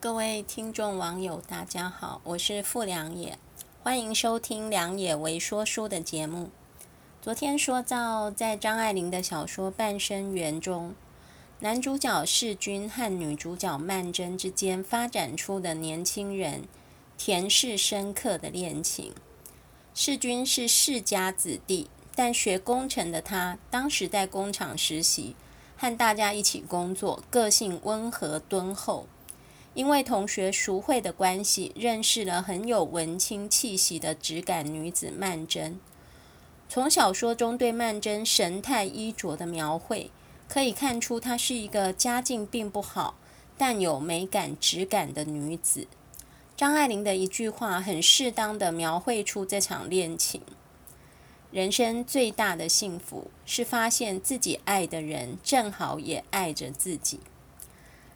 各位听众网友，大家好，我是傅良野，欢迎收听良野为说书的节目。昨天说到，在张爱玲的小说《半生缘》中，男主角世钧和女主角曼桢之间发展出的年轻人甜适深刻的恋情。世钧是世家子弟，但学工程的他，当时在工厂实习，和大家一起工作，个性温和敦厚。因为同学熟会的关系，认识了很有文青气息的质感女子曼桢。从小说中对曼桢神态衣着的描绘，可以看出她是一个家境并不好，但有美感质感的女子。张爱玲的一句话，很适当地描绘出这场恋情：人生最大的幸福，是发现自己爱的人正好也爱着自己。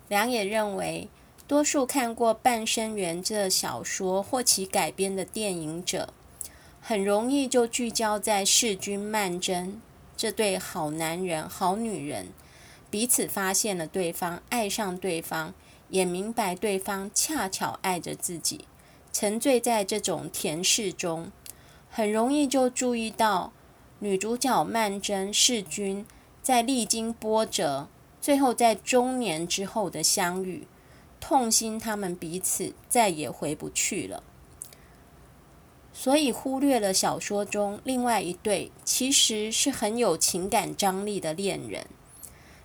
梁也认为。多数看过《半生缘》这小说或其改编的电影者，很容易就聚焦在世钧、曼楨这对好男人、好女人，彼此发现了对方，爱上对方，也明白对方恰巧爱着自己，沉醉在这种甜事中，很容易就注意到女主角曼楨、世钧在历经波折，最后在中年之后的相遇。痛心，他们彼此再也回不去了，所以忽略了小说中另外一对其实是很有情感张力的恋人。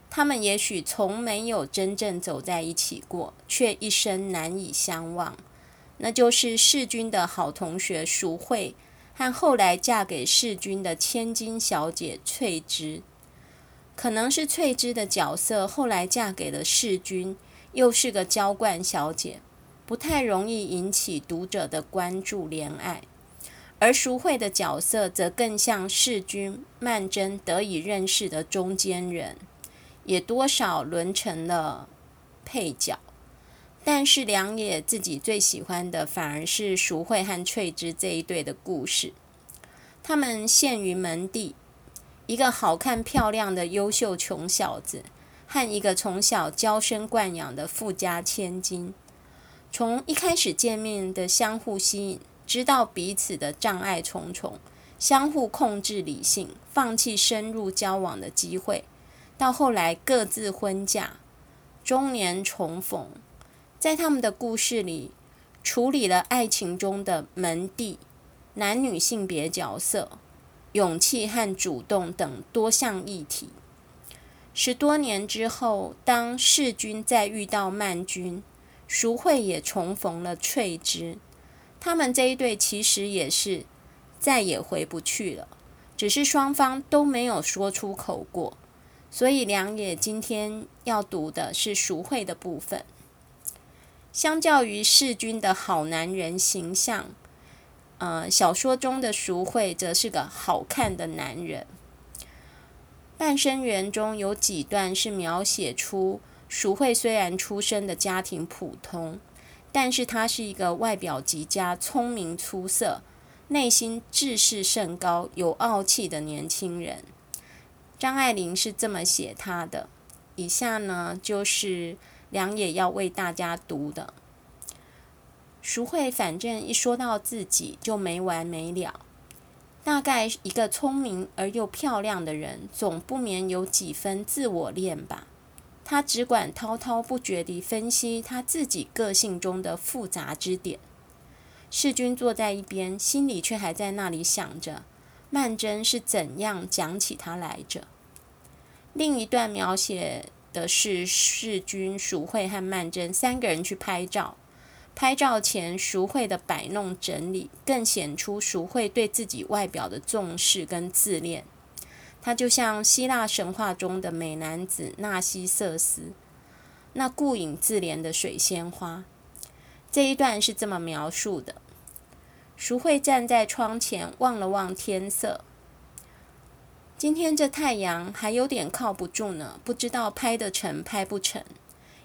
他们也许从没有真正走在一起过，却一生难以相忘。那就是世钧的好同学淑慧和后来嫁给世钧的千金小姐翠芝。可能是翠芝的角色后来嫁给了世钧。又是个娇惯小姐，不太容易引起读者的关注怜爱，而淑慧的角色则更像世钧、曼楨得以认识的中间人，也多少沦成了配角。但是梁野自己最喜欢的，反而是淑慧和翠芝这一对的故事。他们陷于门第，一个好看漂亮的优秀穷小子。和一个从小娇生惯养的富家千金，从一开始见面的相互吸引，知道彼此的障碍重重，相互控制理性，放弃深入交往的机会，到后来各自婚嫁，中年重逢，在他们的故事里，处理了爱情中的门第、男女性别角色、勇气和主动等多项议题。十多年之后，当世钧再遇到曼君，淑慧也重逢了翠芝，他们这一对其实也是再也回不去了，只是双方都没有说出口过。所以梁也今天要读的是淑慧的部分。相较于世钧的好男人形象，呃，小说中的淑慧则是个好看的男人。半生缘中有几段是描写出淑慧虽然出身的家庭普通，但是她是一个外表极佳、聪明出色、内心志士甚高、有傲气的年轻人。张爱玲是这么写她的。以下呢，就是梁也要为大家读的。淑慧反正一说到自己就没完没了。大概一个聪明而又漂亮的人，总不免有几分自我恋吧。他只管滔滔不绝地分析他自己个性中的复杂之点。世钧坐在一边，心里却还在那里想着曼桢是怎样讲起他来着。另一段描写的是世钧、淑慧和曼桢三个人去拍照。拍照前，淑慧的摆弄整理，更显出淑慧对自己外表的重视跟自恋。她就像希腊神话中的美男子纳西瑟斯，那顾影自怜的水仙花。这一段是这么描述的：淑慧站在窗前，望了望天色。今天这太阳还有点靠不住呢，不知道拍得成拍不成。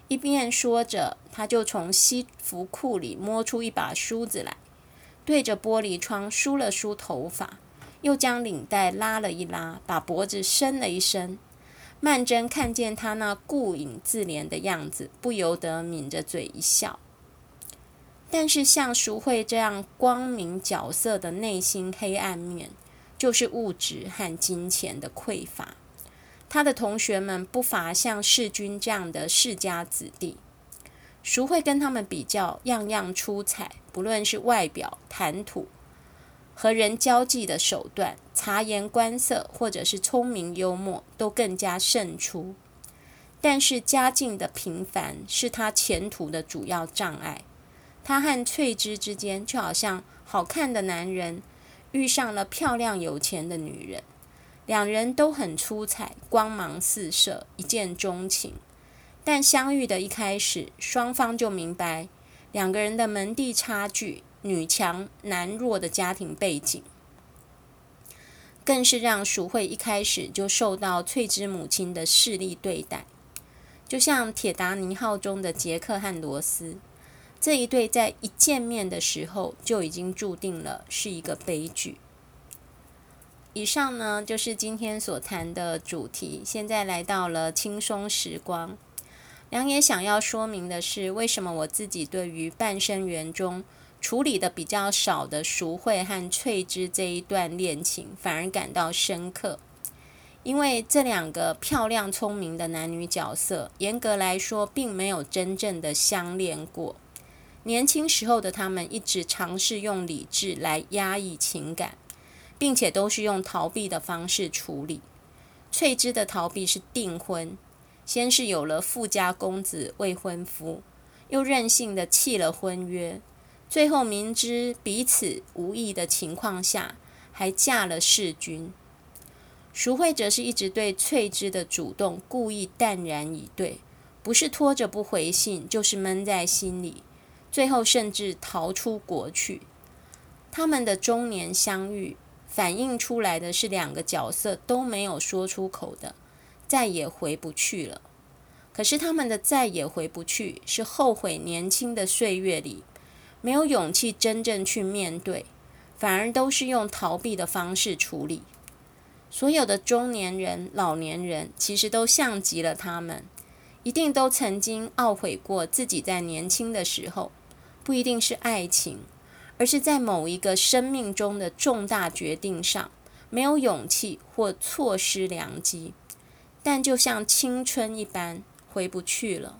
一边说着，他就从西服裤里摸出一把梳子来，对着玻璃窗梳了梳头发，又将领带拉了一拉，把脖子伸了一伸，曼桢看见他那顾影自怜的样子，不由得抿着嘴一笑。但是像淑慧这样光明角色的内心黑暗面，就是物质和金钱的匮乏。他的同学们不乏像世钧这样的世家子弟，淑惠跟他们比较，样样出彩，不论是外表、谈吐、和人交际的手段、察言观色，或者是聪明幽默，都更加胜出。但是家境的平凡是他前途的主要障碍。他和翠芝之间就好像好看的男人遇上了漂亮有钱的女人，两人都很出彩，光芒四射，一见钟情。但相遇的一开始，双方就明白两个人的门第差距、女强男弱的家庭背景，更是让淑慧一开始就受到翠芝母亲的势力对待，就像《铁达尼号》中的杰克和罗斯。这一对在一见面的时候就已经注定了是一个悲剧。以上呢，就是今天所谈的主题。现在来到了轻松时光，梁也想要说明的是，为什么我自己对于半生缘中处理的比较少的淑惠和翠芝这一段恋情，反而感到深刻。因为这两个漂亮聪明的男女角色，严格来说，并没有真正的相恋过。年轻时候的他们一直尝试用理智来压抑情感，并且都是用逃避的方式处理。翠芝的逃避是订婚，先是有了富家公子未婚夫，又任性的弃了婚约，最后明知彼此无意的情况下，还嫁了世君。淑慧则是一直对翠芝的主动故意淡然以对，不是拖着不回信，就是闷在心里。最后甚至逃出国去。他们的中年相遇，反映出来的是两个角色都没有说出口的“再也回不去了”。可是他们的“再也回不去”是后悔年轻的岁月里没有勇气真正去面对，反而都是用逃避的方式处理。所有的中年人、老年人，其实都像极了他们，一定都曾经懊悔过自己在年轻的时候。不一定是爱情，而是在某一个生命中的重大决定上，没有勇气或错失良机，但就像青春一般回不去了。